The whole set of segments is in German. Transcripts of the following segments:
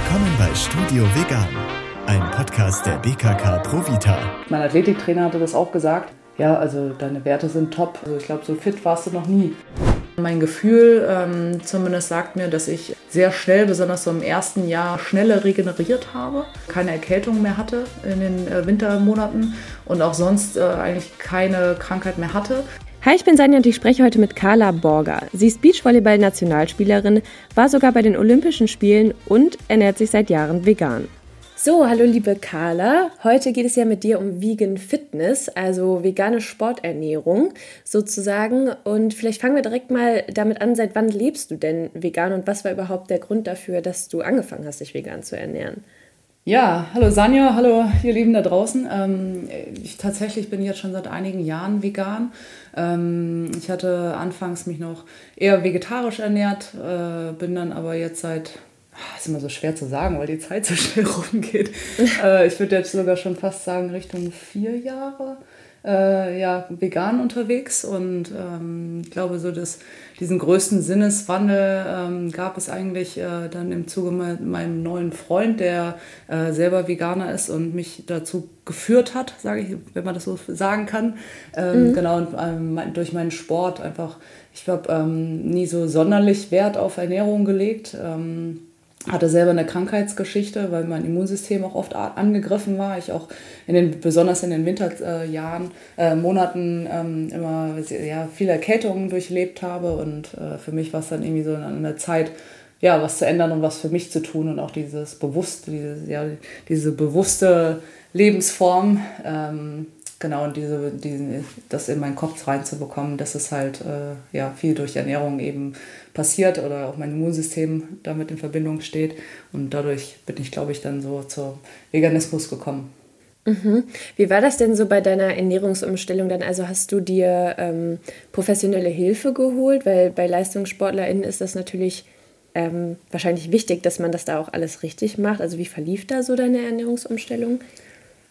Willkommen bei Studio Vegan, ein Podcast der BKK Provita. Mein Athletiktrainer hatte das auch gesagt. Ja, also deine Werte sind top. Also ich glaube, so fit warst du noch nie. Mein Gefühl ähm, zumindest sagt mir, dass ich sehr schnell, besonders so im ersten Jahr, schneller regeneriert habe, keine Erkältung mehr hatte in den äh, Wintermonaten und auch sonst äh, eigentlich keine Krankheit mehr hatte. Hi, ich bin Sanja und ich spreche heute mit Carla Borger. Sie ist Beachvolleyball-Nationalspielerin, war sogar bei den Olympischen Spielen und ernährt sich seit Jahren vegan. So, hallo liebe Carla. Heute geht es ja mit dir um Vegan Fitness, also vegane Sporternährung sozusagen. Und vielleicht fangen wir direkt mal damit an, seit wann lebst du denn vegan und was war überhaupt der Grund dafür, dass du angefangen hast, dich vegan zu ernähren? Ja, hallo Sanja, hallo ihr Lieben da draußen. Ähm, ich tatsächlich bin jetzt schon seit einigen Jahren vegan. Ähm, ich hatte anfangs mich noch eher vegetarisch ernährt, äh, bin dann aber jetzt seit ah, ist immer so schwer zu sagen, weil die Zeit so schnell rumgeht. äh, ich würde jetzt sogar schon fast sagen, Richtung vier Jahre äh, ja, vegan unterwegs und ähm, ich glaube, so dass diesen größten Sinneswandel ähm, gab es eigentlich äh, dann im Zuge mit meinem neuen Freund, der äh, selber Veganer ist und mich dazu geführt hat, sage ich, wenn man das so sagen kann. Ähm, mhm. Genau, und ähm, durch meinen Sport einfach, ich habe ähm, nie so sonderlich Wert auf Ernährung gelegt ähm, hatte selber eine Krankheitsgeschichte, weil mein Immunsystem auch oft angegriffen war. Ich auch in den, besonders in den Winterjahren, äh, Monaten ähm, immer ja, viele Erkältungen durchlebt habe. Und äh, für mich war es dann irgendwie so eine Zeit, ja, was zu ändern und was für mich zu tun und auch dieses bewusste, diese, ja, diese bewusste Lebensform. Ähm, genau, und diese, diese, das in meinen Kopf reinzubekommen, dass es halt äh, ja, viel durch Ernährung eben passiert oder auch mein Immunsystem damit in Verbindung steht. Und dadurch bin ich, glaube ich, dann so zum Veganismus gekommen. Mhm. Wie war das denn so bei deiner Ernährungsumstellung dann? Also hast du dir ähm, professionelle Hilfe geholt? Weil bei LeistungssportlerInnen ist das natürlich ähm, wahrscheinlich wichtig, dass man das da auch alles richtig macht. Also wie verlief da so deine Ernährungsumstellung?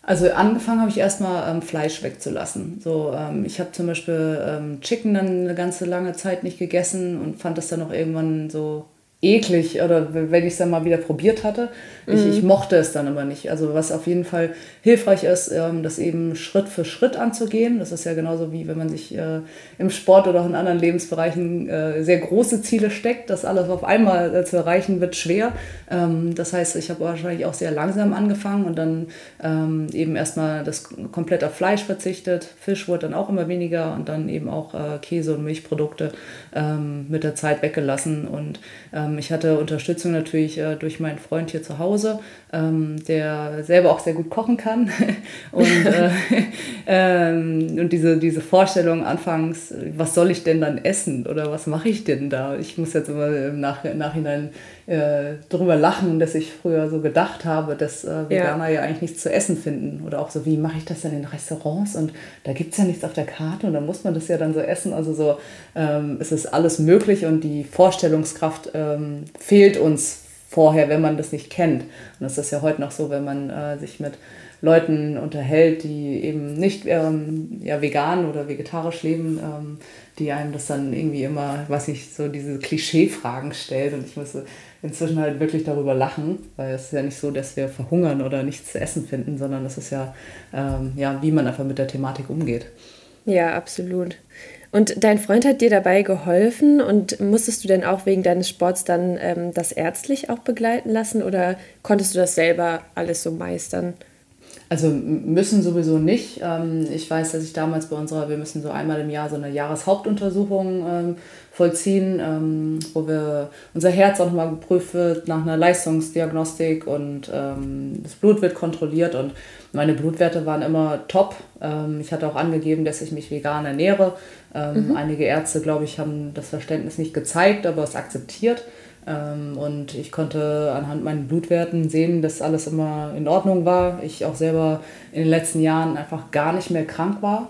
Also angefangen habe ich erstmal ähm, Fleisch wegzulassen. So, ähm, ich habe zum Beispiel ähm, Chicken dann eine ganze lange Zeit nicht gegessen und fand das dann auch irgendwann so eklig oder wenn ich es dann mal wieder probiert hatte. Ich, mhm. ich mochte es dann aber nicht. Also was auf jeden Fall hilfreich ist, ähm, das eben Schritt für Schritt anzugehen. Das ist ja genauso wie wenn man sich äh, im Sport oder auch in anderen Lebensbereichen äh, sehr große Ziele steckt. Das alles auf einmal äh, zu erreichen wird schwer. Ähm, das heißt, ich habe wahrscheinlich auch sehr langsam angefangen und dann ähm, eben erstmal das komplett auf Fleisch verzichtet. Fisch wurde dann auch immer weniger und dann eben auch Käse und Milchprodukte ähm, mit der Zeit weggelassen und ähm, ich hatte Unterstützung natürlich äh, durch meinen Freund hier zu Hause, ähm, der selber auch sehr gut kochen kann. und, äh, ähm, und diese, diese Vorstellung anfangs, was soll ich denn dann essen oder was mache ich denn da? Ich muss jetzt immer im Nach Nachhinein äh, drüber lachen, dass ich früher so gedacht habe, dass äh, Veganer ja. ja. eigentlich nichts zu essen finden. Oder auch so, wie mache ich das denn in Restaurants? Und da gibt es ja nichts auf der Karte und da muss man das ja dann so essen. Also so ähm, es ist alles möglich und die Vorstellungskraft ähm, fehlt uns vorher, wenn man das nicht kennt. Und das ist ja heute noch so, wenn man äh, sich mit Leuten unterhält, die eben nicht ähm, ja, vegan oder vegetarisch leben, ähm, die einem das dann irgendwie immer, was ich so diese Klischee-Fragen stellt. Und ich musste inzwischen halt wirklich darüber lachen, weil es ist ja nicht so, dass wir verhungern oder nichts zu essen finden, sondern es ist ja, ähm, ja, wie man einfach mit der Thematik umgeht. Ja, absolut. Und dein Freund hat dir dabei geholfen und musstest du denn auch wegen deines Sports dann ähm, das ärztlich auch begleiten lassen oder konntest du das selber alles so meistern? Also müssen sowieso nicht. Ähm, ich weiß, dass ich damals bei unserer, wir müssen so einmal im Jahr so eine Jahreshauptuntersuchung ähm, vollziehen, ähm, wo wir unser Herz auch nochmal geprüft wird nach einer Leistungsdiagnostik und das Blut wird kontrolliert und meine Blutwerte waren immer top. Ich hatte auch angegeben, dass ich mich vegan ernähre. Mhm. Einige Ärzte, glaube ich, haben das Verständnis nicht gezeigt, aber es akzeptiert. Ähm, und ich konnte anhand meinen Blutwerten sehen, dass alles immer in Ordnung war. Ich auch selber in den letzten Jahren einfach gar nicht mehr krank war.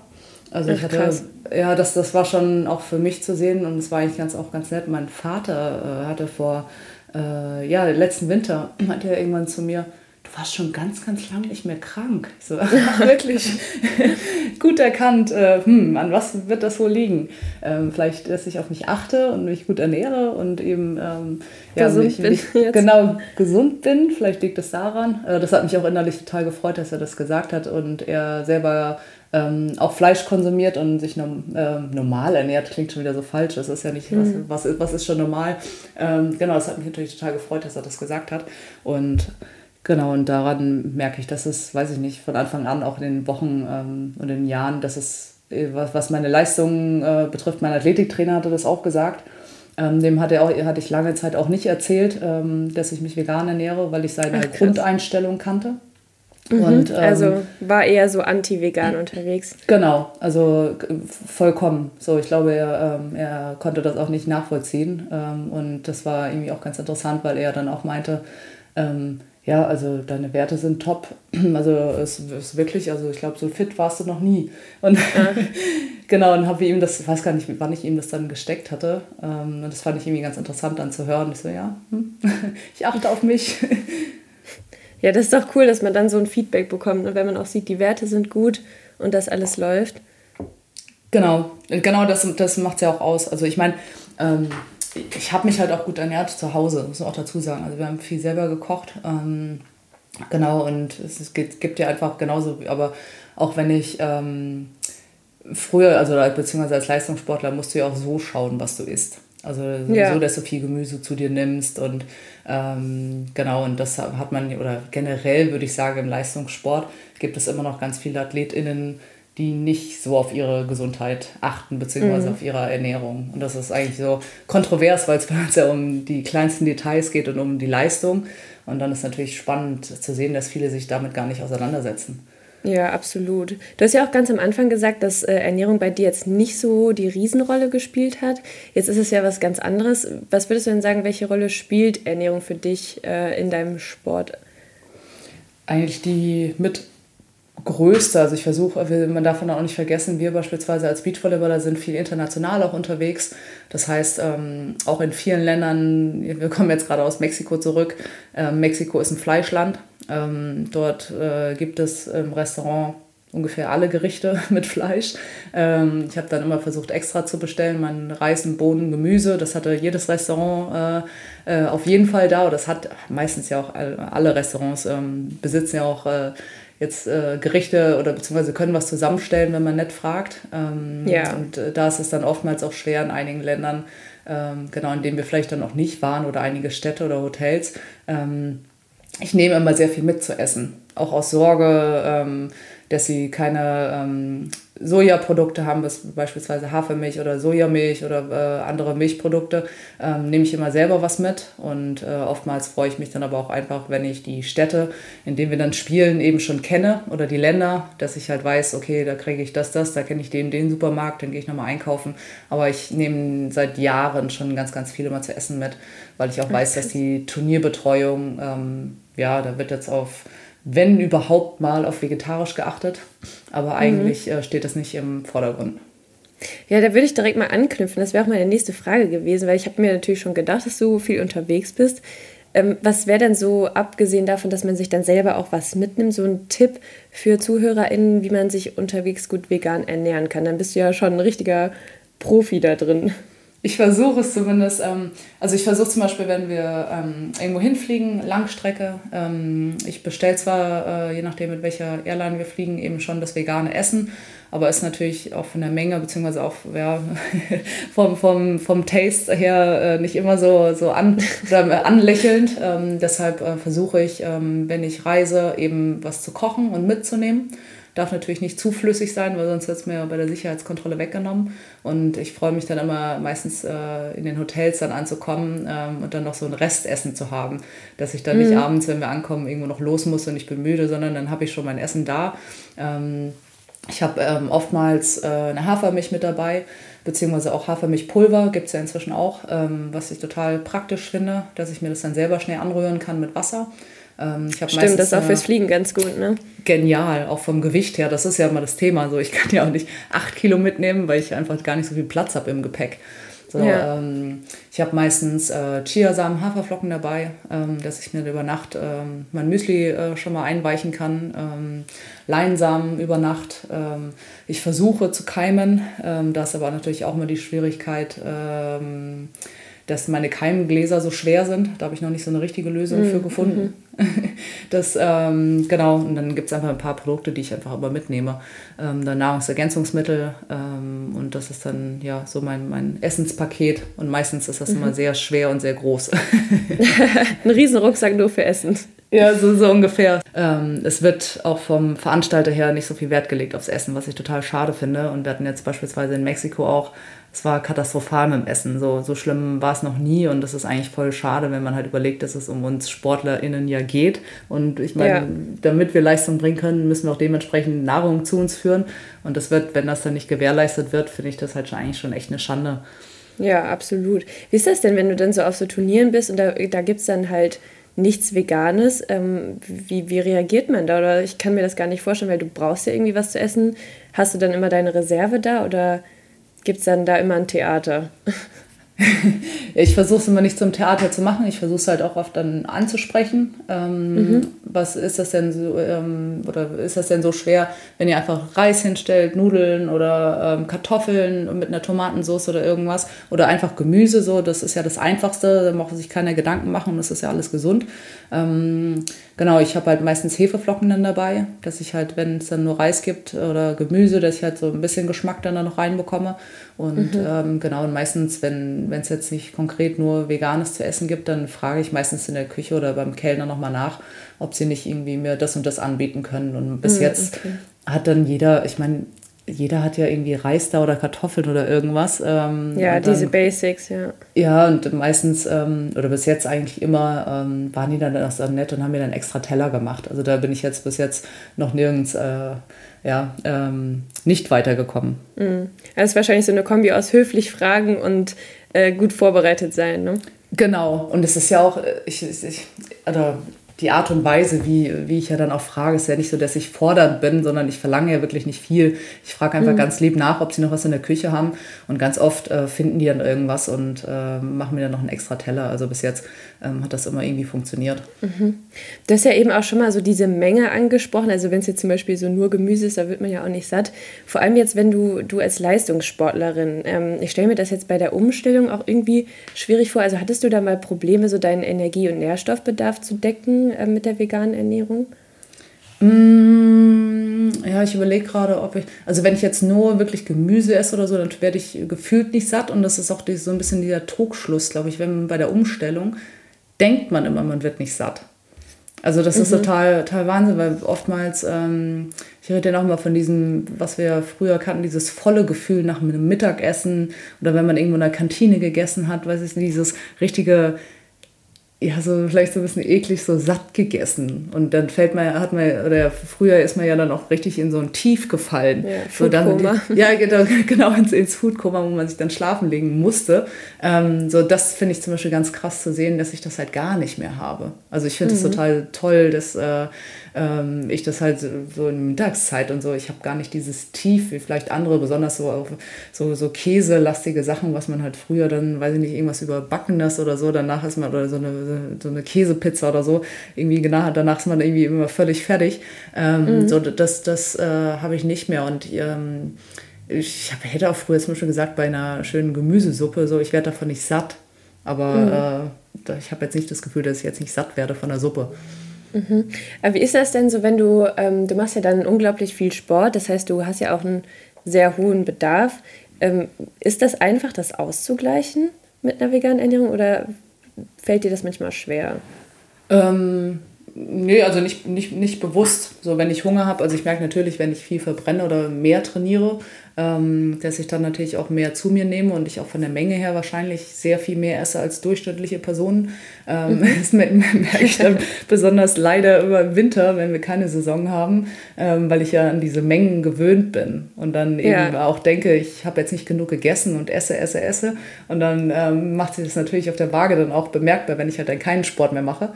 Also ich hatte, krass. ja, das, das war schon auch für mich zu sehen und es war eigentlich ganz, auch ganz nett. Mein Vater äh, hatte vor, äh, ja, letzten Winter, meinte er irgendwann zu mir, du warst schon ganz, ganz lange nicht mehr krank. Ich so, ach, wirklich gut erkannt, äh, hm, an was wird das wohl liegen? Ähm, vielleicht, dass ich auf mich achte und mich gut ernähre und eben ähm, ja, gesund mich, bin mich, genau gesund bin. Vielleicht liegt es daran. Äh, das hat mich auch innerlich total gefreut, dass er das gesagt hat und er selber ähm, auch Fleisch konsumiert und sich nom, äh, normal ernährt, klingt schon wieder so falsch. Das ist ja nicht, mhm. was, was, ist, was ist schon normal. Ähm, genau, das hat mich natürlich total gefreut, dass er das gesagt hat. Und genau, und daran merke ich, dass es, weiß ich nicht, von Anfang an auch in den Wochen ähm, und in den Jahren, dass es, äh, was, was meine Leistungen äh, betrifft, mein Athletiktrainer hatte das auch gesagt. Ähm, dem hatte, auch, hatte ich lange Zeit auch nicht erzählt, ähm, dass ich mich vegan ernähre, weil ich seine Ach, Grundeinstellung kannte. Mhm, und, ähm, also war eher so anti-vegan unterwegs. Genau, also vollkommen. So, ich glaube, er, ähm, er konnte das auch nicht nachvollziehen. Ähm, und das war irgendwie auch ganz interessant, weil er dann auch meinte, ähm, ja, also deine Werte sind top. Also es ist wirklich, also ich glaube, so fit warst du noch nie. Und ja. genau, und habe ihm das, ich weiß gar nicht, wann ich ihm das dann gesteckt hatte. Ähm, und das fand ich irgendwie ganz interessant dann zu hören. Ich so, ja, hm, ich achte auf mich. Ja, das ist doch cool, dass man dann so ein Feedback bekommt und wenn man auch sieht, die Werte sind gut und das alles läuft. Genau, genau das, das macht es ja auch aus. Also ich meine, ähm, ich habe mich halt auch gut ernährt zu Hause, muss man auch dazu sagen. Also wir haben viel selber gekocht. Ähm, genau, und es gibt, gibt ja einfach genauso, aber auch wenn ich ähm, früher, also beziehungsweise als Leistungssportler, musst du ja auch so schauen, was du isst. Also ja. so, dass du viel Gemüse zu dir nimmst und ähm, genau, und das hat man, oder generell würde ich sagen, im Leistungssport gibt es immer noch ganz viele AthletInnen, die nicht so auf ihre Gesundheit achten, beziehungsweise mhm. auf ihre Ernährung. Und das ist eigentlich so kontrovers, weil es bei uns ja um die kleinsten Details geht und um die Leistung. Und dann ist natürlich spannend zu sehen, dass viele sich damit gar nicht auseinandersetzen. Ja, absolut. Du hast ja auch ganz am Anfang gesagt, dass äh, Ernährung bei dir jetzt nicht so die Riesenrolle gespielt hat. Jetzt ist es ja was ganz anderes. Was würdest du denn sagen, welche Rolle spielt Ernährung für dich äh, in deinem Sport? Eigentlich die mit größte. Also ich versuche, man darf auch nicht vergessen, wir beispielsweise als Beachvolleyballer sind viel international auch unterwegs. Das heißt, ähm, auch in vielen Ländern, wir kommen jetzt gerade aus Mexiko zurück, ähm, Mexiko ist ein Fleischland. Ähm, dort äh, gibt es im Restaurant ungefähr alle Gerichte mit Fleisch. Ähm, ich habe dann immer versucht, extra zu bestellen, mein Reis, Bohnen, Gemüse. Das hatte jedes Restaurant äh, äh, auf jeden Fall da. Das hat meistens ja auch alle Restaurants ähm, besitzen ja auch äh, jetzt äh, Gerichte oder beziehungsweise können was zusammenstellen, wenn man nett fragt. Ähm, ja. Und äh, da ist es dann oftmals auch schwer in einigen Ländern, ähm, genau in denen wir vielleicht dann auch nicht waren oder einige Städte oder Hotels. Ähm, ich nehme immer sehr viel mit zu essen, auch aus Sorge, ähm, dass sie keine ähm, Sojaprodukte haben, beispielsweise Hafermilch oder Sojamilch oder äh, andere Milchprodukte, ähm, nehme ich immer selber was mit. Und äh, oftmals freue ich mich dann aber auch einfach, wenn ich die Städte, in denen wir dann spielen, eben schon kenne oder die Länder, dass ich halt weiß, okay, da kriege ich das, das, da kenne ich den, den Supermarkt, dann gehe ich nochmal einkaufen. Aber ich nehme seit Jahren schon ganz, ganz viel immer zu essen mit, weil ich auch weiß, dass die Turnierbetreuung, ähm, ja, da wird jetzt auf wenn überhaupt mal auf vegetarisch geachtet. Aber mhm. eigentlich äh, steht das nicht im Vordergrund. Ja, da würde ich direkt mal anknüpfen. Das wäre auch meine nächste Frage gewesen, weil ich habe mir natürlich schon gedacht, dass du viel unterwegs bist. Ähm, was wäre denn so, abgesehen davon, dass man sich dann selber auch was mitnimmt, so ein Tipp für ZuhörerInnen, wie man sich unterwegs gut vegan ernähren kann? Dann bist du ja schon ein richtiger Profi da drin. Ich versuche es zumindest. Ähm, also ich versuche zum Beispiel, wenn wir ähm, irgendwo hinfliegen, Langstrecke. Ähm, ich bestelle zwar, äh, je nachdem mit welcher Airline wir fliegen, eben schon das vegane Essen, aber ist natürlich auch von der Menge beziehungsweise auch ja, vom, vom, vom Taste her äh, nicht immer so, so an, anlächelnd. Ähm, deshalb äh, versuche ich, ähm, wenn ich reise, eben was zu kochen und mitzunehmen. Darf natürlich nicht zu flüssig sein, weil sonst wird es mir bei der Sicherheitskontrolle weggenommen. Und ich freue mich dann immer meistens äh, in den Hotels dann anzukommen ähm, und dann noch so ein Restessen zu haben. Dass ich dann mhm. nicht abends, wenn wir ankommen, irgendwo noch los muss und ich bin müde, sondern dann habe ich schon mein Essen da. Ähm, ich habe ähm, oftmals äh, eine Hafermilch mit dabei, beziehungsweise auch Hafermilchpulver gibt es ja inzwischen auch, ähm, was ich total praktisch finde, dass ich mir das dann selber schnell anrühren kann mit Wasser. Ähm, Stimmt, meistens, das ist auch fürs Fliegen ganz gut, ne? Genial, auch vom Gewicht her. Das ist ja immer das Thema. So, ich kann ja auch nicht acht Kilo mitnehmen, weil ich einfach gar nicht so viel Platz habe im Gepäck. So, ja. ähm, ich habe meistens äh, Chiasamen, Haferflocken dabei, ähm, dass ich mir über Nacht ähm, mein Müsli äh, schon mal einweichen kann. Ähm, Leinsamen über Nacht. Ähm, ich versuche zu keimen. Ähm, da ist aber natürlich auch immer die Schwierigkeit, dass meine Keimgläser so schwer sind. Da habe ich noch nicht so eine richtige Lösung mhm. für gefunden. Das, ähm, genau, und dann gibt es einfach ein paar Produkte, die ich einfach aber mitnehme. Ähm, dann Nahrungsergänzungsmittel ähm, und das ist dann ja so mein, mein Essenspaket und meistens ist das mhm. immer sehr schwer und sehr groß. ein riesen Rucksack nur für Essen. Ja, so, so ungefähr. Ähm, es wird auch vom Veranstalter her nicht so viel Wert gelegt aufs Essen, was ich total schade finde. Und wir hatten jetzt beispielsweise in Mexiko auch es war katastrophal mit dem Essen. So, so schlimm war es noch nie und das ist eigentlich voll schade, wenn man halt überlegt, dass es um uns SportlerInnen ja geht. Und ich meine, ja. damit wir Leistung bringen können, müssen wir auch dementsprechend Nahrung zu uns führen. Und das wird, wenn das dann nicht gewährleistet wird, finde ich das halt schon eigentlich schon echt eine Schande. Ja, absolut. Wie ist das denn, wenn du dann so auf so Turnieren bist und da, da gibt es dann halt nichts Veganes. Ähm, wie, wie reagiert man da? Oder ich kann mir das gar nicht vorstellen, weil du brauchst ja irgendwie was zu essen. Hast du dann immer deine Reserve da oder gibt es dann da immer ein Theater? ich versuche es immer nicht zum Theater zu machen. Ich versuche es halt auch oft dann anzusprechen. Ähm, mhm. Was ist das denn so, ähm, oder ist das denn so schwer, wenn ihr einfach Reis hinstellt, Nudeln oder ähm, Kartoffeln mit einer Tomatensauce oder irgendwas oder einfach Gemüse so? Das ist ja das Einfachste. Da braucht sich keiner Gedanken machen und das ist ja alles gesund. Ähm, genau, ich habe halt meistens Hefeflocken dann dabei, dass ich halt, wenn es dann nur Reis gibt oder Gemüse, dass ich halt so ein bisschen Geschmack dann da noch reinbekomme. Und mhm. ähm, genau, und meistens, wenn es jetzt nicht konkret nur Veganes zu essen gibt, dann frage ich meistens in der Küche oder beim Kellner nochmal nach, ob sie nicht irgendwie mir das und das anbieten können. Und bis mhm, jetzt okay. hat dann jeder, ich meine, jeder hat ja irgendwie Reis da oder Kartoffeln oder irgendwas. Ähm, ja, dann, diese Basics, ja. Ja, und meistens, ähm, oder bis jetzt eigentlich immer, ähm, waren die dann auch so nett und haben mir dann extra Teller gemacht. Also da bin ich jetzt bis jetzt noch nirgends äh, ja, ähm, nicht weitergekommen. Mhm. Das ist wahrscheinlich so eine Kombi aus höflich fragen und äh, gut vorbereitet sein, ne? Genau, und es ist ja auch, äh, ich, ich, also die Art und Weise, wie, wie ich ja dann auch frage, ist ja nicht so, dass ich fordernd bin, sondern ich verlange ja wirklich nicht viel. Ich frage einfach mhm. ganz lieb nach, ob sie noch was in der Küche haben. Und ganz oft äh, finden die dann irgendwas und äh, machen mir dann noch einen extra Teller. Also bis jetzt ähm, hat das immer irgendwie funktioniert. Mhm. Du hast ja eben auch schon mal so diese Menge angesprochen. Also wenn es jetzt zum Beispiel so nur Gemüse ist, da wird man ja auch nicht satt. Vor allem jetzt, wenn du, du als Leistungssportlerin, ähm, ich stelle mir das jetzt bei der Umstellung auch irgendwie schwierig vor. Also hattest du da mal Probleme, so deinen Energie- und Nährstoffbedarf zu decken äh, mit der veganen Ernährung? Mm, ja, ich überlege gerade, ob ich, also wenn ich jetzt nur wirklich Gemüse esse oder so, dann werde ich gefühlt nicht satt und das ist auch so ein bisschen dieser Trugschluss, glaube ich, wenn man bei der Umstellung denkt man immer, man wird nicht satt. Also das mhm. ist total, total Wahnsinn, weil oftmals, ähm, ich rede ja noch mal von diesem, was wir früher kannten, dieses volle Gefühl nach einem Mittagessen oder wenn man irgendwo in der Kantine gegessen hat, weiß ich nicht, dieses richtige ja, so vielleicht so ein bisschen eklig, so satt gegessen. Und dann fällt man, hat man, oder früher ist man ja dann auch richtig in so ein Tief gefallen. Ja, so dann, ja, genau, genau ins, ins Foodkoma, wo man sich dann schlafen legen musste. Ähm, so, das finde ich zum Beispiel ganz krass zu sehen, dass ich das halt gar nicht mehr habe. Also ich finde es mhm. total toll, dass äh, ähm, ich das halt so in Mittagszeit und so, ich habe gar nicht dieses Tief, wie vielleicht andere, besonders so auf so, so käselastige Sachen, was man halt früher dann, weiß ich nicht, irgendwas überbackenes oder so, danach ist man, oder so eine, so eine Käsepizza oder so, irgendwie genau, danach ist man irgendwie immer völlig fertig. Ähm, mhm. So, das, das äh, habe ich nicht mehr und ähm, ich hab, hätte auch früher zum Beispiel gesagt, bei einer schönen Gemüsesuppe, so, ich werde davon nicht satt. Aber mhm. äh, ich habe jetzt nicht das Gefühl, dass ich jetzt nicht satt werde von der Suppe. Mhm. Wie ist das denn so, wenn du, ähm, du machst ja dann unglaublich viel Sport, das heißt, du hast ja auch einen sehr hohen Bedarf. Ähm, ist das einfach, das auszugleichen mit einer veganen Ernährung oder fällt dir das manchmal schwer? Ähm, nee, also nicht, nicht, nicht bewusst. So, wenn ich Hunger habe, also ich merke natürlich, wenn ich viel verbrenne oder mehr trainiere, dass ich dann natürlich auch mehr zu mir nehme und ich auch von der Menge her wahrscheinlich sehr viel mehr esse als durchschnittliche Personen. Ähm, mhm. Das merke ich dann besonders leider über Winter, wenn wir keine Saison haben, ähm, weil ich ja an diese Mengen gewöhnt bin und dann eben ja. auch denke, ich habe jetzt nicht genug gegessen und esse, esse, esse. Und dann ähm, macht sich das natürlich auf der Waage dann auch bemerkbar, wenn ich halt dann keinen Sport mehr mache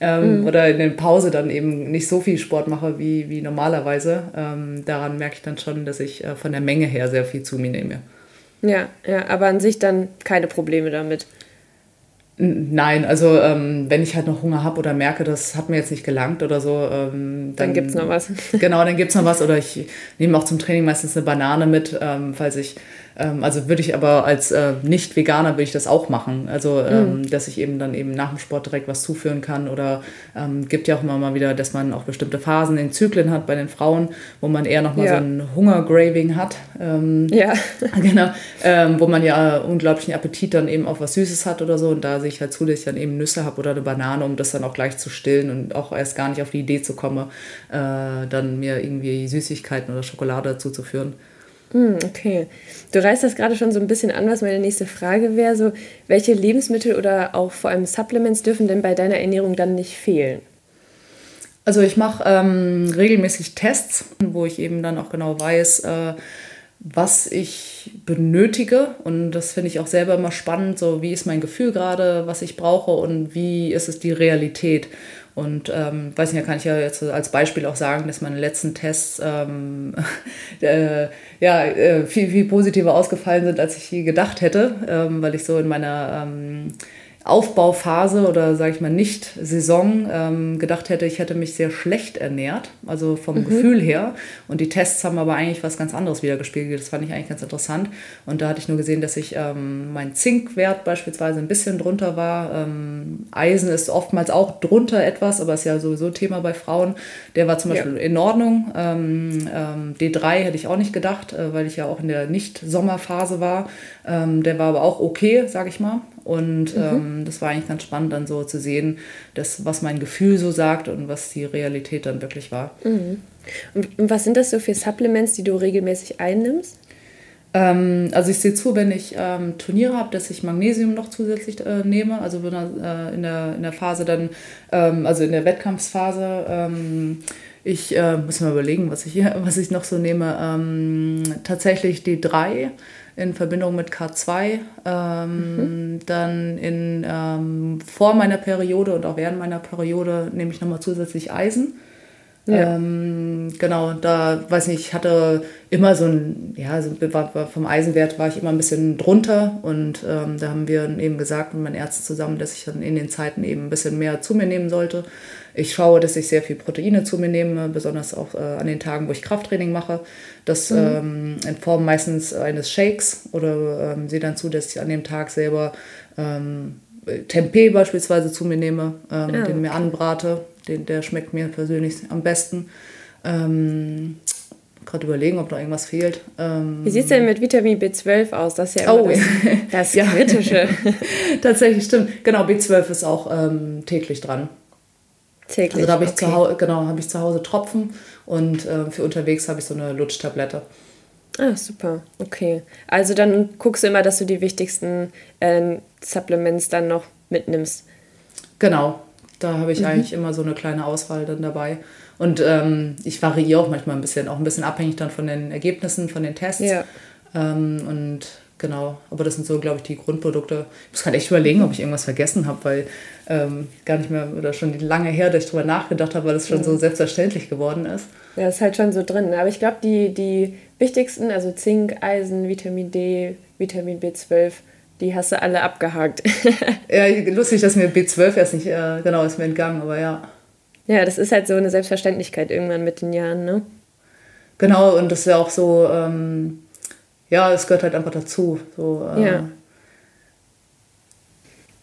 ähm, mhm. oder in der Pause dann eben nicht so viel Sport mache wie, wie normalerweise. Ähm, daran merke ich dann schon, dass ich äh, von der Menge her sehr viel zu mir nehme. Ja, ja, aber an sich dann keine Probleme damit. Nein, also ähm, wenn ich halt noch Hunger habe oder merke, das hat mir jetzt nicht gelangt oder so, ähm, dann, dann gibt es noch was. Genau, dann gibt es noch was. Oder ich nehme auch zum Training meistens eine Banane mit, ähm, falls ich ähm, also würde ich aber als äh, Nicht-Veganer würde ich das auch machen. Also, ähm, mhm. dass ich eben dann eben nach dem Sport direkt was zuführen kann. Oder ähm, gibt ja auch immer mal wieder, dass man auch bestimmte Phasen in Zyklen hat bei den Frauen, wo man eher nochmal ja. so ein Hungergraving hat. Ähm, ja. Genau. Ähm, wo man ja unglaublichen Appetit dann eben auf was Süßes hat oder so. Und da sehe ich halt zu, dass ich dann eben Nüsse habe oder eine Banane, um das dann auch gleich zu stillen und auch erst gar nicht auf die Idee zu kommen, äh, dann mir irgendwie Süßigkeiten oder Schokolade zuzuführen. Hm, okay. Du reißt das gerade schon so ein bisschen an, was meine nächste Frage wäre. So, welche Lebensmittel oder auch vor allem Supplements dürfen denn bei deiner Ernährung dann nicht fehlen? Also ich mache ähm, regelmäßig Tests, wo ich eben dann auch genau weiß, äh, was ich benötige. Und das finde ich auch selber immer spannend. So, wie ist mein Gefühl gerade, was ich brauche und wie ist es die Realität? Und ähm, weiß nicht, da kann ich ja jetzt als Beispiel auch sagen, dass meine letzten Tests ähm, äh, ja, äh, viel, viel positiver ausgefallen sind, als ich je gedacht hätte, ähm, weil ich so in meiner ähm, Aufbauphase oder sage ich mal nicht Saison ähm, gedacht hätte, ich hätte mich sehr schlecht ernährt, also vom mhm. Gefühl her. Und die Tests haben aber eigentlich was ganz anderes wiedergespiegelt. Das fand ich eigentlich ganz interessant. Und da hatte ich nur gesehen, dass ich ähm, mein Zinkwert beispielsweise ein bisschen drunter war. Ähm, Eisen ist oftmals auch drunter etwas, aber ist ja sowieso Thema bei Frauen. Der war zum Beispiel ja. in Ordnung. Ähm, ähm, D3 hätte ich auch nicht gedacht, äh, weil ich ja auch in der Nicht-Sommerphase war. Ähm, der war aber auch okay, sage ich mal. Und mhm. ähm, das war eigentlich ganz spannend, dann so zu sehen, dass, was mein Gefühl so sagt und was die Realität dann wirklich war. Mhm. Und was sind das so für Supplements, die du regelmäßig einnimmst? Ähm, also ich sehe zu, wenn ich ähm, Turniere habe, dass ich Magnesium noch zusätzlich äh, nehme. Also in der, äh, in der, in der Phase dann, ähm, also in der Wettkampfphase. Ähm, ich äh, muss mal überlegen, was ich, was ich noch so nehme. Ähm, tatsächlich die drei in Verbindung mit K2. Ähm, mhm. Dann in, ähm, vor meiner Periode und auch während meiner Periode nehme ich nochmal zusätzlich Eisen. Ja. Ähm, genau, da weiß nicht, ich hatte immer so ein, ja, so, vom Eisenwert war ich immer ein bisschen drunter und ähm, da haben wir eben gesagt mit meinen Ärzten zusammen, dass ich dann in den Zeiten eben ein bisschen mehr zu mir nehmen sollte. Ich schaue, dass ich sehr viel Proteine zu mir nehme, besonders auch äh, an den Tagen, wo ich Krafttraining mache. Das mhm. ähm, in Form meistens eines Shakes oder ähm, sehe dann zu, dass ich an dem Tag selber ähm, Tempeh beispielsweise zu mir nehme, ähm, ja. den mir anbrate. Den, der schmeckt mir persönlich am besten. Ähm, gerade überlegen, ob noch irgendwas fehlt. Ähm, Wie sieht es denn mit Vitamin B12 aus? Das ist ja oh, das, das ja. Kritische. Tatsächlich stimmt. Genau, B12 ist auch ähm, täglich dran. Täglich. Also da habe ich, okay. zu Hause, genau, hab ich zu Hause Tropfen und äh, für unterwegs habe ich so eine Lutschtablette. Ah, super. Okay. Also dann guckst du immer, dass du die wichtigsten äh, Supplements dann noch mitnimmst. Genau. Da habe ich mhm. eigentlich immer so eine kleine Auswahl dann dabei. Und ähm, ich variiere auch manchmal ein bisschen, auch ein bisschen abhängig dann von den Ergebnissen, von den Tests. Ja. Ähm, und Genau, aber das sind so, glaube ich, die Grundprodukte. Ich muss gerade echt überlegen, ob ich irgendwas vergessen habe, weil ähm, gar nicht mehr oder schon lange her, dass ich darüber nachgedacht habe, weil es schon ja. so selbstverständlich geworden ist. Ja, ist halt schon so drin. Aber ich glaube, die, die wichtigsten, also Zink, Eisen, Vitamin D, Vitamin B12, die hast du alle abgehakt. ja, lustig, dass mir B12 erst nicht, äh, genau, ist mir entgangen, aber ja. Ja, das ist halt so eine Selbstverständlichkeit irgendwann mit den Jahren, ne? Genau, und das ist ja auch so. Ähm, ja, es gehört halt einfach dazu. So, äh, ja.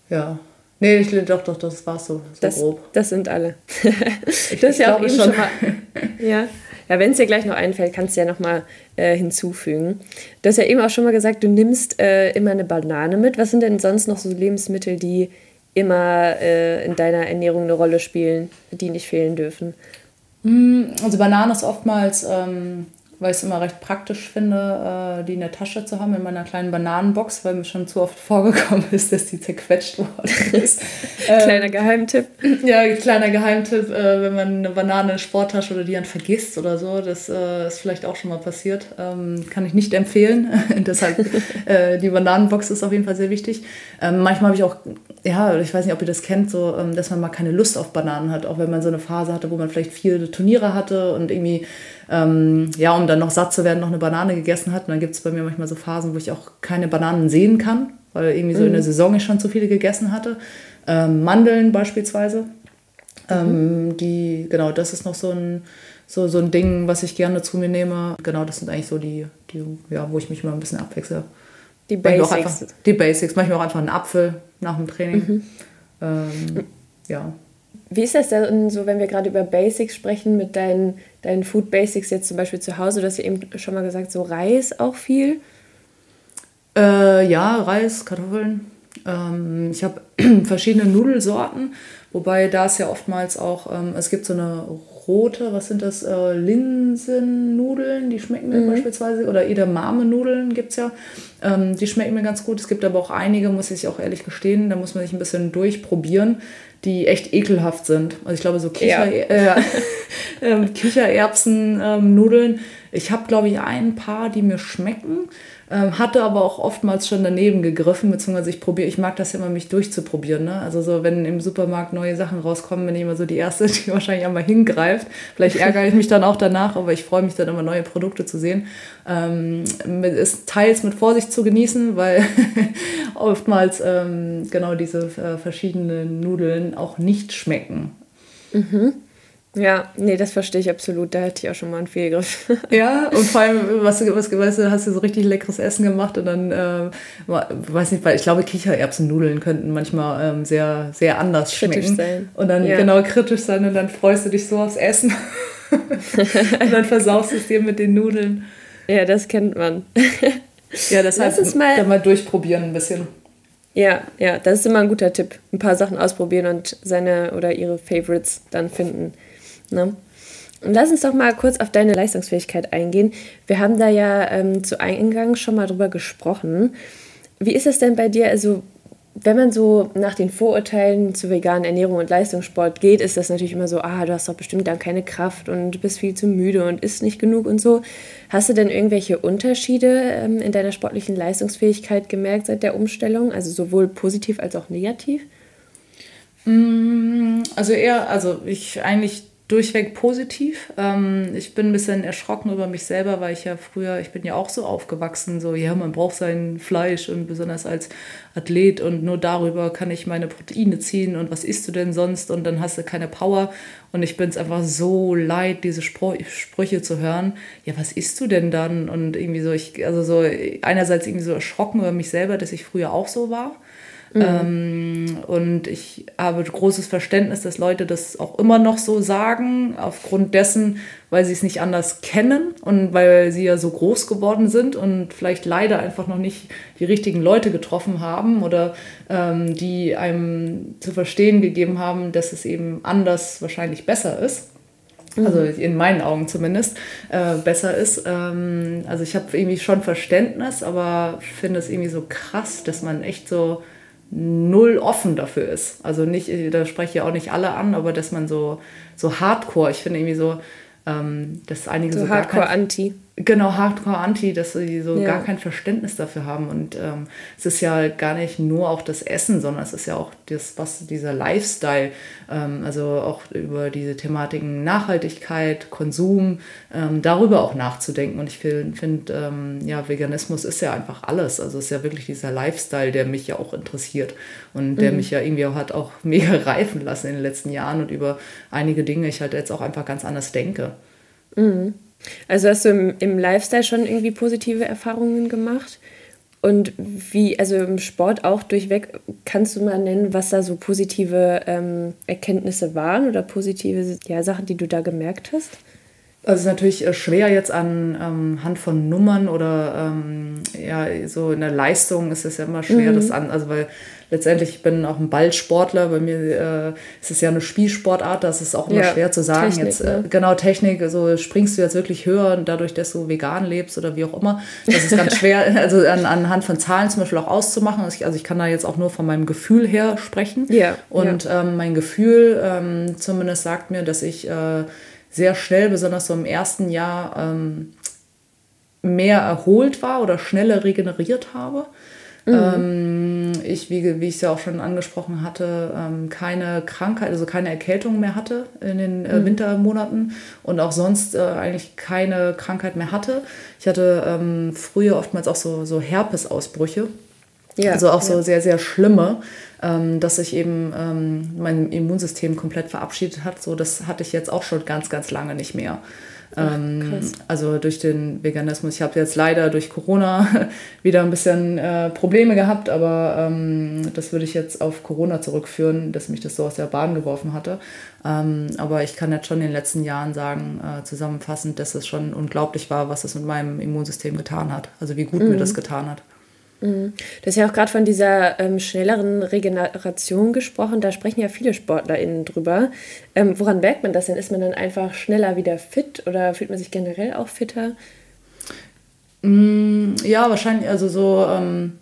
Ja. Nee, ich doch, doch, das war so, so das, grob. Das sind alle. ich, das ist ja auch eben schon. schon mal. Ja. Ja, wenn es dir gleich noch einfällt, kannst du ja nochmal äh, hinzufügen. Du hast ja eben auch schon mal gesagt, du nimmst äh, immer eine Banane mit. Was sind denn sonst noch so Lebensmittel, die immer äh, in deiner Ernährung eine Rolle spielen, die nicht fehlen dürfen? Mm, also Banane ist oftmals ähm, weil ich es immer recht praktisch finde, äh, die in der Tasche zu haben, in meiner kleinen Bananenbox, weil mir schon zu oft vorgekommen ist, dass die zerquetscht worden ist. kleiner ähm, Geheimtipp. Ja, kleiner Geheimtipp, äh, wenn man eine Banane in der Sporttasche oder die dann vergisst oder so, das äh, ist vielleicht auch schon mal passiert. Ähm, kann ich nicht empfehlen. Deshalb, äh, die Bananenbox ist auf jeden Fall sehr wichtig. Ähm, manchmal habe ich auch ja, ich weiß nicht, ob ihr das kennt, so, ähm, dass man mal keine Lust auf Bananen hat, auch wenn man so eine Phase hatte, wo man vielleicht viele Turniere hatte und irgendwie, ähm, ja, um dann noch satt zu werden, noch eine Banane gegessen hat. Und dann gibt es bei mir manchmal so Phasen, wo ich auch keine Bananen sehen kann, weil irgendwie so mhm. in der mhm. Saison ich schon zu viele gegessen hatte. Ähm, Mandeln beispielsweise. Ähm, mhm. die, genau, das ist noch so ein, so, so ein Ding, was ich gerne zu mir nehme. Genau, das sind eigentlich so die, die ja, wo ich mich immer ein bisschen abwechsle. Die Basics. Einfach, die Basics. Manchmal auch einfach einen Apfel nach dem Training. Mhm. Ähm, ja. Wie ist das denn so, wenn wir gerade über Basics sprechen, mit deinen, deinen Food Basics jetzt zum Beispiel zu Hause? Du hast ja eben schon mal gesagt, so Reis auch viel. Äh, ja, Reis, Kartoffeln. Ähm, ich habe verschiedene Nudelsorten, wobei da ist ja oftmals auch, ähm, es gibt so eine rote, was sind das, äh, Linsennudeln, die schmecken mir mhm. beispielsweise, oder Edamame-Nudeln gibt es ja, ähm, die schmecken mir ganz gut. Es gibt aber auch einige, muss ich auch ehrlich gestehen, da muss man sich ein bisschen durchprobieren, die echt ekelhaft sind. Also ich glaube so Kicher, ja. äh, äh, Kichererbsen-Nudeln. Ähm, ich habe, glaube ich, ein paar, die mir schmecken. Ähm, hatte aber auch oftmals schon daneben gegriffen, beziehungsweise ich probiere, ich mag das immer, mich durchzuprobieren. Ne? Also so, wenn im Supermarkt neue Sachen rauskommen, bin ich immer so die Erste, die wahrscheinlich einmal hingreift. Vielleicht ärgere ich mich dann auch danach, aber ich freue mich dann immer, neue Produkte zu sehen. Ähm, ist teils mit Vorsicht zu genießen, weil oftmals ähm, genau diese äh, verschiedenen Nudeln auch nicht schmecken. Mhm. Ja, nee, das verstehe ich absolut. Da hatte ich auch schon mal einen Fehlgriff. ja, und vor allem, was du, was, weißt du, hast du so richtig leckeres Essen gemacht und dann, äh, weiß nicht, weil ich glaube, Kichererbsennudeln könnten manchmal ähm, sehr, sehr anders kritisch schmecken. sein. Und dann ja. genau kritisch sein und dann freust du dich so aufs Essen. und dann versaust du es dir mit den Nudeln. Ja, das kennt man. ja, deshalb Lass es mal, dann mal durchprobieren ein bisschen. Ja, ja, das ist immer ein guter Tipp. Ein paar Sachen ausprobieren und seine oder ihre Favorites dann finden. Ne? Und lass uns doch mal kurz auf deine Leistungsfähigkeit eingehen. Wir haben da ja ähm, zu Eingang schon mal drüber gesprochen. Wie ist es denn bei dir? Also, wenn man so nach den Vorurteilen zu veganen Ernährung und Leistungssport geht, ist das natürlich immer so, ah, du hast doch bestimmt dann keine Kraft und du bist viel zu müde und isst nicht genug und so. Hast du denn irgendwelche Unterschiede ähm, in deiner sportlichen Leistungsfähigkeit gemerkt seit der Umstellung? Also sowohl positiv als auch negativ? Mm, also eher, also ich eigentlich durchweg positiv. Ähm, ich bin ein bisschen erschrocken über mich selber, weil ich ja früher, ich bin ja auch so aufgewachsen, so ja, man braucht sein Fleisch und besonders als Athlet und nur darüber kann ich meine Proteine ziehen und was isst du denn sonst und dann hast du keine Power und ich bin es einfach so leid, diese Spr Sprüche zu hören. Ja, was isst du denn dann? Und irgendwie so, ich, also so einerseits irgendwie so erschrocken über mich selber, dass ich früher auch so war Mhm. Ähm, und ich habe großes Verständnis, dass Leute das auch immer noch so sagen, aufgrund dessen, weil sie es nicht anders kennen und weil sie ja so groß geworden sind und vielleicht leider einfach noch nicht die richtigen Leute getroffen haben oder ähm, die einem zu verstehen gegeben haben, dass es eben anders wahrscheinlich besser ist also mhm. in meinen Augen zumindest, äh, besser ist. Ähm, also ich habe irgendwie schon Verständnis, aber finde es irgendwie so krass, dass man echt so null offen dafür ist. Also nicht, da spreche ich auch nicht alle an, aber dass man so, so hardcore, ich finde irgendwie so, ähm, dass einige so, so Hardcore-Anti. Genau, Hardcore-Anti, dass sie so ja. gar kein Verständnis dafür haben. Und ähm, es ist ja gar nicht nur auch das Essen, sondern es ist ja auch das, was dieser Lifestyle, ähm, also auch über diese Thematiken Nachhaltigkeit, Konsum, ähm, darüber auch nachzudenken. Und ich finde, find, ähm, ja, Veganismus ist ja einfach alles. Also es ist ja wirklich dieser Lifestyle, der mich ja auch interessiert und der mhm. mich ja irgendwie auch hat auch mega reifen lassen in den letzten Jahren und über einige Dinge ich halt jetzt auch einfach ganz anders denke. Mhm. Also hast du im, im Lifestyle schon irgendwie positive Erfahrungen gemacht? Und wie, also im Sport auch durchweg, kannst du mal nennen, was da so positive ähm, Erkenntnisse waren oder positive ja, Sachen, die du da gemerkt hast? Also es ist natürlich äh, schwer jetzt anhand ähm, von Nummern oder ähm, ja, so in der Leistung ist es ja immer schwer, mhm. das an, also weil letztendlich, ich bin auch ein Ballsportler, bei mir äh, ist es ja eine Spielsportart, das ist auch immer ja, schwer zu sagen. Technik, jetzt, äh, genau, Technik, also springst du jetzt wirklich höher dadurch, dass du vegan lebst oder wie auch immer. Das ist ganz schwer, also an, anhand von Zahlen zum Beispiel auch auszumachen. Also ich, also ich, kann da jetzt auch nur von meinem Gefühl her sprechen. Ja, Und ja. Ähm, mein Gefühl ähm, zumindest sagt mir, dass ich äh, sehr schnell, besonders so im ersten Jahr, ähm, mehr erholt war oder schneller regeneriert habe. Mhm. Ähm, ich, wie, wie ich es ja auch schon angesprochen hatte, ähm, keine Krankheit, also keine Erkältung mehr hatte in den äh, mhm. Wintermonaten und auch sonst äh, eigentlich keine Krankheit mehr hatte. Ich hatte ähm, früher oftmals auch so, so Herpesausbrüche. Ja, also auch so sehr, sehr schlimme, ähm, dass sich eben ähm, mein Immunsystem komplett verabschiedet hat. So, das hatte ich jetzt auch schon ganz, ganz lange nicht mehr. Ähm, also durch den Veganismus. Ich habe jetzt leider durch Corona wieder ein bisschen äh, Probleme gehabt, aber ähm, das würde ich jetzt auf Corona zurückführen, dass mich das so aus der Bahn geworfen hatte. Ähm, aber ich kann jetzt schon in den letzten Jahren sagen, äh, zusammenfassend, dass es schon unglaublich war, was es mit meinem Immunsystem getan hat. Also wie gut mhm. mir das getan hat. Mhm. Du hast ja auch gerade von dieser ähm, schnelleren Regeneration gesprochen. Da sprechen ja viele SportlerInnen drüber. Ähm, woran merkt man das denn? Ist man dann einfach schneller wieder fit oder fühlt man sich generell auch fitter? Mm, ja, wahrscheinlich. Also so, ähm,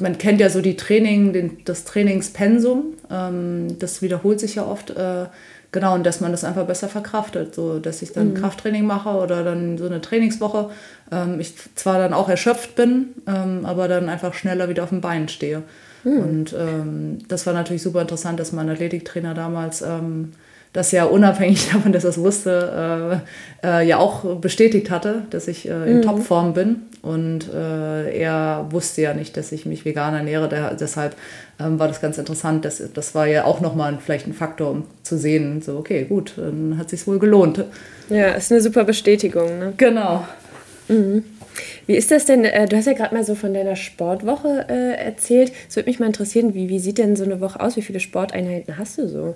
man kennt ja so die Training, den, das Trainingspensum. Ähm, das wiederholt sich ja oft. Äh, Genau, und dass man das einfach besser verkraftet, so dass ich dann mhm. Krafttraining mache oder dann so eine Trainingswoche. Ähm, ich zwar dann auch erschöpft bin, ähm, aber dann einfach schneller wieder auf dem Bein stehe. Mhm. Und ähm, das war natürlich super interessant, dass mein Athletiktrainer damals ähm, das ja unabhängig davon, dass er es wusste, äh, äh, ja auch bestätigt hatte, dass ich äh, in mhm. Topform bin. Und äh, er wusste ja nicht, dass ich mich vegan ernähre. Der, deshalb ähm, war das ganz interessant. Das, das war ja auch nochmal vielleicht ein Faktor, um zu sehen, so, okay, gut, dann hat sich wohl gelohnt. Ja, ist eine super Bestätigung. Ne? Genau. Mhm. Wie ist das denn? Äh, du hast ja gerade mal so von deiner Sportwoche äh, erzählt. Es würde mich mal interessieren, wie, wie sieht denn so eine Woche aus? Wie viele Sporteinheiten hast du so?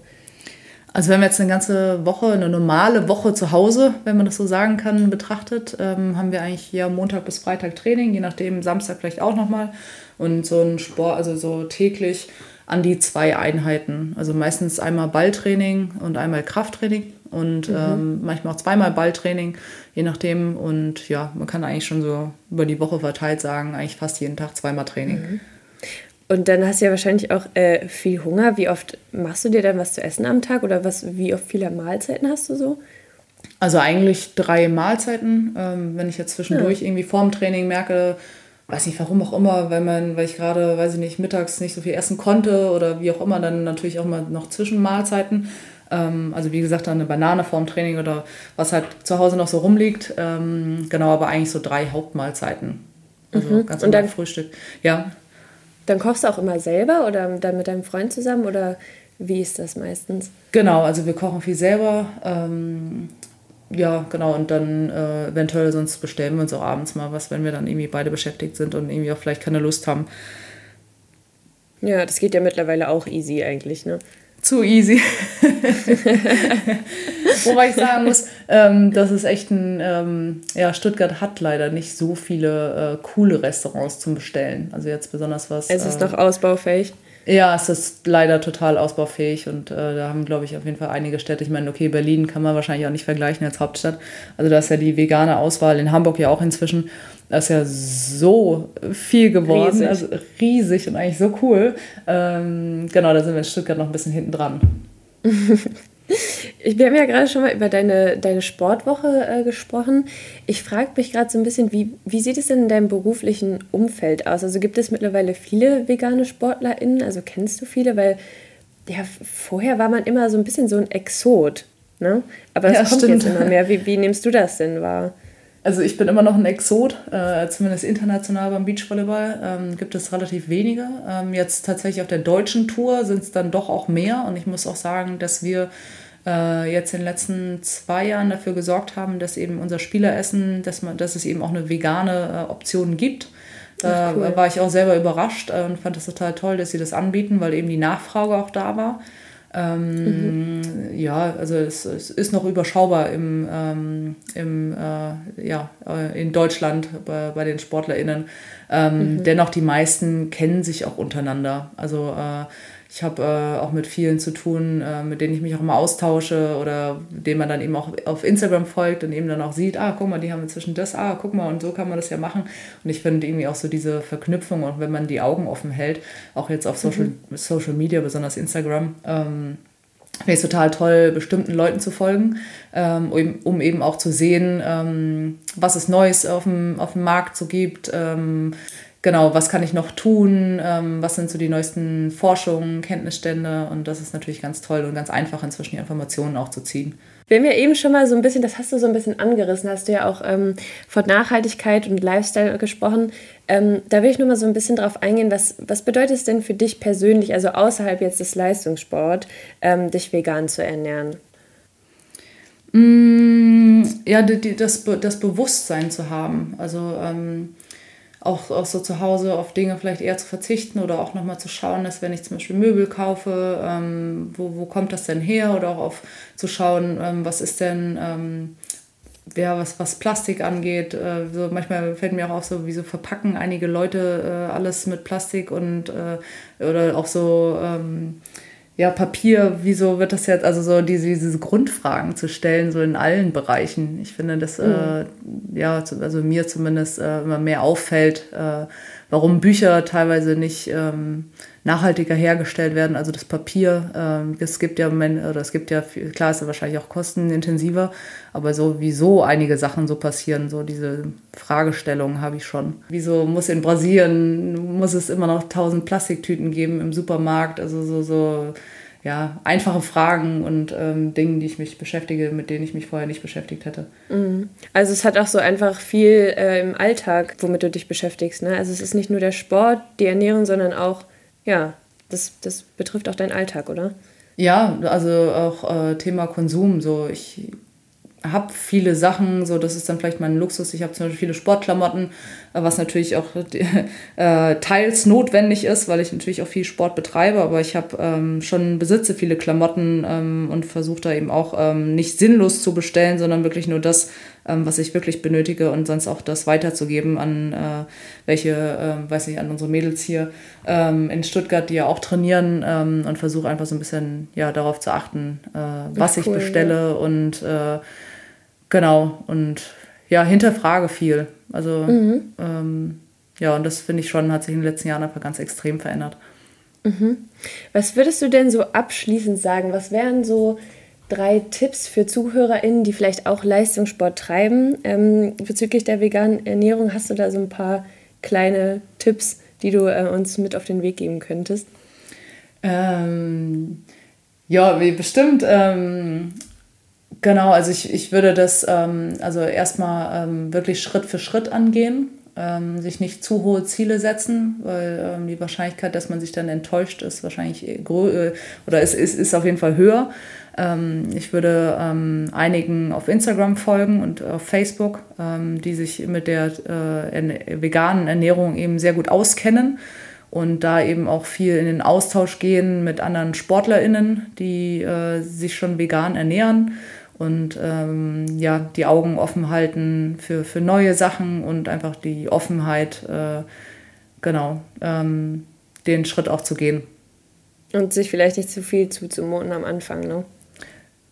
Also wenn man jetzt eine ganze Woche, eine normale Woche zu Hause, wenn man das so sagen kann, betrachtet, ähm, haben wir eigentlich hier Montag bis Freitag Training, je nachdem Samstag vielleicht auch nochmal. Und so ein Sport, also so täglich an die zwei Einheiten. Also meistens einmal Balltraining und einmal Krafttraining und mhm. ähm, manchmal auch zweimal Balltraining, je nachdem. Und ja, man kann eigentlich schon so über die Woche verteilt sagen, eigentlich fast jeden Tag zweimal Training. Mhm. Und dann hast du ja wahrscheinlich auch äh, viel Hunger. Wie oft machst du dir dann was zu essen am Tag oder was, wie oft viele Mahlzeiten hast du so? Also eigentlich drei Mahlzeiten. Ähm, wenn ich jetzt zwischendurch ja. irgendwie vorm Training merke, weiß nicht warum auch immer, weil man, weil ich gerade, weiß ich nicht, mittags nicht so viel essen konnte oder wie auch immer, dann natürlich auch mal noch Zwischenmahlzeiten. Ähm, also wie gesagt, dann eine Banane vorm Training oder was halt zu Hause noch so rumliegt. Ähm, genau, aber eigentlich so drei Hauptmahlzeiten. Also mhm. ganz Und dann Frühstück. Ja. Dann kochst du auch immer selber oder dann mit deinem Freund zusammen oder wie ist das meistens? Genau, also wir kochen viel selber. Ähm, ja, genau, und dann äh, eventuell sonst bestellen wir uns auch abends mal was, wenn wir dann irgendwie beide beschäftigt sind und irgendwie auch vielleicht keine Lust haben. Ja, das geht ja mittlerweile auch easy eigentlich, ne? Zu easy. Wobei ich sagen muss, ähm, das ist echt ein, ähm, ja, Stuttgart hat leider nicht so viele äh, coole Restaurants zum Bestellen. Also jetzt besonders was. Es ist äh, noch ausbaufähig. Ja, es ist leider total ausbaufähig und äh, da haben, glaube ich, auf jeden Fall einige Städte. Ich meine, okay, Berlin kann man wahrscheinlich auch nicht vergleichen als Hauptstadt. Also da ist ja die vegane Auswahl in Hamburg ja auch inzwischen. Das ist ja so viel geworden, riesig. also riesig und eigentlich so cool. Ähm, genau, da sind wir in Stuttgart noch ein bisschen hinten dran. Ich, wir haben ja gerade schon mal über deine, deine Sportwoche äh, gesprochen. Ich frage mich gerade so ein bisschen, wie, wie sieht es denn in deinem beruflichen Umfeld aus? Also gibt es mittlerweile viele vegane SportlerInnen? Also kennst du viele? Weil ja, vorher war man immer so ein bisschen so ein Exot. Ne? Aber das ja, kommt stimmt. jetzt immer mehr. Wie, wie nimmst du das denn wahr? Also ich bin immer noch ein Exot, äh, zumindest international beim Beachvolleyball ähm, gibt es relativ wenige. Ähm, jetzt tatsächlich auf der deutschen Tour sind es dann doch auch mehr und ich muss auch sagen, dass wir äh, jetzt in den letzten zwei Jahren dafür gesorgt haben, dass eben unser Spieleressen, dass, man, dass es eben auch eine vegane äh, Option gibt. Da cool. war ich auch selber überrascht äh, und fand das total toll, dass sie das anbieten, weil eben die Nachfrage auch da war. Ähm, mhm. Ja, also es, es, ist noch überschaubar im, ähm, im, äh, ja, äh, in Deutschland bei, bei den SportlerInnen. Ähm, mhm. Dennoch, die meisten kennen sich auch untereinander. Also äh, ich habe äh, auch mit vielen zu tun, äh, mit denen ich mich auch immer austausche oder denen man dann eben auch auf Instagram folgt und eben dann auch sieht, ah, guck mal, die haben inzwischen das, ah, guck mal, und so kann man das ja machen. Und ich finde irgendwie auch so diese Verknüpfung und wenn man die Augen offen hält, auch jetzt auf Social, mhm. Social Media, besonders Instagram, ähm, finde ich es total toll, bestimmten Leuten zu folgen, ähm, um, um, eben auch zu sehen, ähm, was es Neues auf dem, auf dem Markt so gibt, ähm, genau, was kann ich noch tun, ähm, was sind so die neuesten Forschungen, Kenntnisstände und das ist natürlich ganz toll und ganz einfach inzwischen die Informationen auch zu ziehen. Wir haben ja eben schon mal so ein bisschen, das hast du so ein bisschen angerissen, hast du ja auch ähm, von Nachhaltigkeit und Lifestyle gesprochen. Ähm, da will ich nur mal so ein bisschen drauf eingehen, was, was bedeutet es denn für dich persönlich, also außerhalb jetzt des Leistungssports, ähm, dich vegan zu ernähren? Mm, ja, die, die, das, das Bewusstsein zu haben. Also ähm, auch, auch so zu Hause auf Dinge vielleicht eher zu verzichten oder auch nochmal zu schauen, dass wenn ich zum Beispiel Möbel kaufe, ähm, wo, wo kommt das denn her? Oder auch auf zu schauen, ähm, was ist denn, ähm, ja, was, was Plastik angeht. Äh, so manchmal fällt mir auch auf, so, wie so verpacken einige Leute äh, alles mit Plastik und äh, oder auch so ähm, ja, Papier, wieso wird das jetzt, also so diese, diese Grundfragen zu stellen, so in allen Bereichen. Ich finde, dass, mhm. äh, ja, also mir zumindest äh, immer mehr auffällt, äh, warum Bücher teilweise nicht ähm, nachhaltiger hergestellt werden, also das Papier. Ähm, es gibt ja, oder es gibt ja, klar ist ja wahrscheinlich auch kostenintensiver, aber sowieso einige Sachen so passieren, so diese Fragestellungen habe ich schon. Wieso muss in Brasilien, muss es immer noch tausend Plastiktüten geben im Supermarkt, also so, so ja, einfache Fragen und ähm, Dingen, die ich mich beschäftige, mit denen ich mich vorher nicht beschäftigt hätte. Mhm. Also es hat auch so einfach viel äh, im Alltag, womit du dich beschäftigst. Ne? Also es ist nicht nur der Sport, die Ernährung, sondern auch ja, das, das betrifft auch deinen Alltag, oder? Ja, also auch äh, Thema Konsum. So, ich habe viele Sachen, so das ist dann vielleicht mein Luxus. Ich habe zum Beispiel viele Sportklamotten, was natürlich auch äh, teils notwendig ist, weil ich natürlich auch viel Sport betreibe. Aber ich habe ähm, schon besitze viele Klamotten ähm, und versuche da eben auch ähm, nicht sinnlos zu bestellen, sondern wirklich nur das, ähm, was ich wirklich benötige und sonst auch das weiterzugeben an äh, welche, äh, weiß nicht, an unsere Mädels hier ähm, in Stuttgart, die ja auch trainieren ähm, und versuche einfach so ein bisschen ja darauf zu achten, äh, was cool, ich bestelle ja. und äh, Genau, und ja, hinterfrage viel. Also, mhm. ähm, ja, und das finde ich schon, hat sich in den letzten Jahren einfach ganz extrem verändert. Mhm. Was würdest du denn so abschließend sagen? Was wären so drei Tipps für ZuhörerInnen, die vielleicht auch Leistungssport treiben? Ähm, bezüglich der veganen Ernährung, hast du da so ein paar kleine Tipps, die du äh, uns mit auf den Weg geben könntest? Ähm, ja, bestimmt. Ähm, Genau, also ich, ich würde das ähm, also erstmal ähm, wirklich Schritt für Schritt angehen, ähm, sich nicht zu hohe Ziele setzen, weil ähm, die Wahrscheinlichkeit, dass man sich dann enttäuscht, ist wahrscheinlich äh, oder ist, ist, ist auf jeden Fall höher. Ähm, ich würde ähm, einigen auf Instagram folgen und auf Facebook, die sich mit der äh, veganen Ernährung eben sehr gut auskennen und da eben auch viel in den Austausch gehen mit anderen SportlerInnen, die äh, sich schon vegan ernähren und ähm, ja, die Augen offen halten für, für neue Sachen und einfach die Offenheit, äh, genau, ähm, den Schritt auch zu gehen. Und sich vielleicht nicht zu viel zuzumuten am Anfang, ne?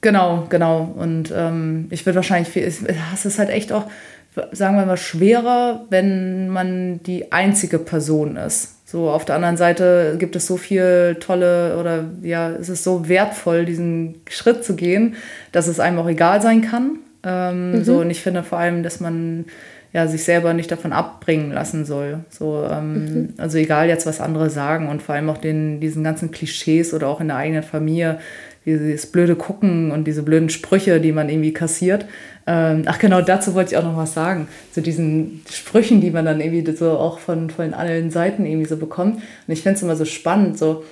Genau, genau. Und ähm, ich würde wahrscheinlich, viel, es, es ist halt echt auch, sagen wir mal, schwerer, wenn man die einzige Person ist. So, auf der anderen Seite gibt es so viel tolle oder ja, es ist so wertvoll, diesen Schritt zu gehen, dass es einem auch egal sein kann. Ähm, mhm. So, und ich finde vor allem, dass man ja, sich selber nicht davon abbringen lassen soll. So, ähm, mhm. Also egal jetzt, was andere sagen und vor allem auch den, diesen ganzen Klischees oder auch in der eigenen Familie, dieses blöde Gucken und diese blöden Sprüche, die man irgendwie kassiert. Ähm, ach genau, dazu wollte ich auch noch was sagen. Zu diesen Sprüchen, die man dann irgendwie so auch von, von allen Seiten irgendwie so bekommt. Und ich finde es immer so spannend, so,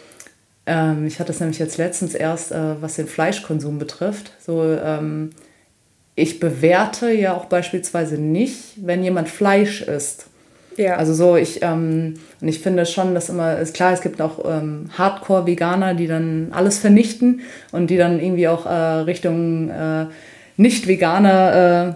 ähm, ich hatte es nämlich jetzt letztens erst, äh, was den Fleischkonsum betrifft, so, ähm, ich bewerte ja auch beispielsweise nicht, wenn jemand Fleisch isst. Ja. Also so, ich, ähm, und ich finde schon, dass immer, ist klar, es gibt auch ähm, Hardcore-Veganer, die dann alles vernichten und die dann irgendwie auch äh, Richtung äh, Nicht-Veganer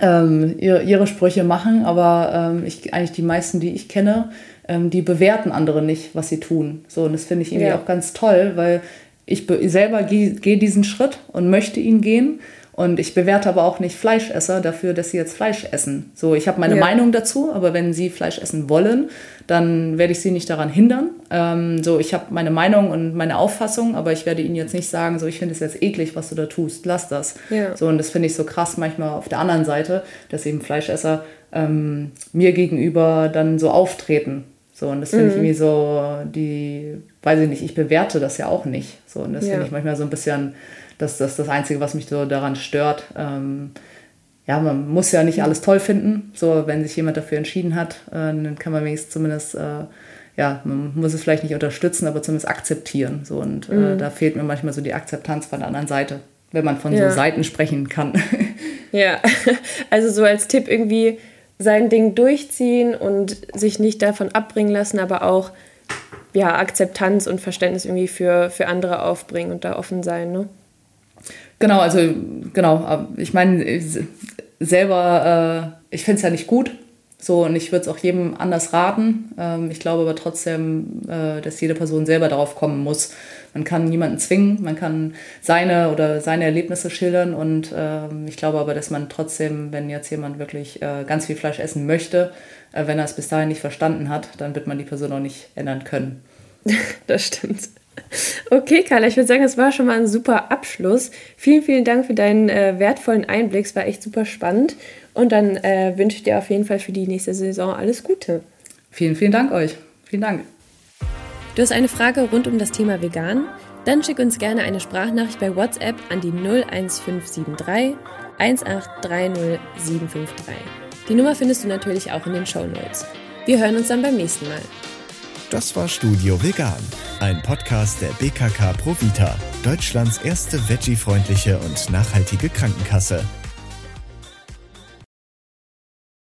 äh, ähm, ihre, ihre, Sprüche machen, aber ähm, ich, eigentlich die meisten, die ich kenne, ähm, die bewerten andere nicht, was sie tun. So, und das finde ich irgendwie ja. auch ganz toll, weil ich selber gehe geh diesen Schritt und möchte ihn gehen und ich bewerte aber auch nicht Fleischesser dafür, dass sie jetzt Fleisch essen. So, ich habe meine ja. Meinung dazu, aber wenn sie Fleisch essen wollen, dann werde ich sie nicht daran hindern. Ähm, so, ich habe meine Meinung und meine Auffassung, aber ich werde ihnen jetzt nicht sagen, so, ich finde es jetzt eklig, was du da tust, lass das. Ja. So, und das finde ich so krass manchmal auf der anderen Seite, dass eben Fleischesser ähm, mir gegenüber dann so auftreten. So, und das finde mhm. ich irgendwie so, die, weiß ich nicht, ich bewerte das ja auch nicht. So, und das ja. finde ich manchmal so ein bisschen, das, das das Einzige, was mich so daran stört. Ähm, ja, man muss ja nicht alles toll finden. So, wenn sich jemand dafür entschieden hat, äh, dann kann man wenigstens zumindest, äh, ja, man muss es vielleicht nicht unterstützen, aber zumindest akzeptieren. So, und äh, mhm. da fehlt mir manchmal so die Akzeptanz von der anderen Seite, wenn man von ja. so Seiten sprechen kann. Ja, also so als Tipp irgendwie sein Ding durchziehen und sich nicht davon abbringen lassen, aber auch ja, Akzeptanz und Verständnis irgendwie für, für andere aufbringen und da offen sein. Ne? Genau, also genau, ich meine, selber, äh, ich finde es ja nicht gut, so, und ich würde es auch jedem anders raten. Ähm, ich glaube aber trotzdem, äh, dass jede Person selber darauf kommen muss. Man kann niemanden zwingen, man kann seine oder seine Erlebnisse schildern. Und ähm, ich glaube aber, dass man trotzdem, wenn jetzt jemand wirklich äh, ganz viel Fleisch essen möchte, äh, wenn er es bis dahin nicht verstanden hat, dann wird man die Person auch nicht ändern können. das stimmt. Okay, Carla, ich würde sagen, das war schon mal ein super Abschluss. Vielen, vielen Dank für deinen äh, wertvollen Einblick. Es war echt super spannend. Und dann äh, wünsche ich dir auf jeden Fall für die nächste Saison alles Gute. Vielen, vielen Dank euch. Vielen Dank. Du hast eine Frage rund um das Thema Vegan? Dann schick uns gerne eine Sprachnachricht bei WhatsApp an die 01573 1830753. Die Nummer findest du natürlich auch in den Show Notes. Wir hören uns dann beim nächsten Mal. Das war Studio Vegan, ein Podcast der BKK Provita, Deutschlands erste veggie-freundliche und nachhaltige Krankenkasse.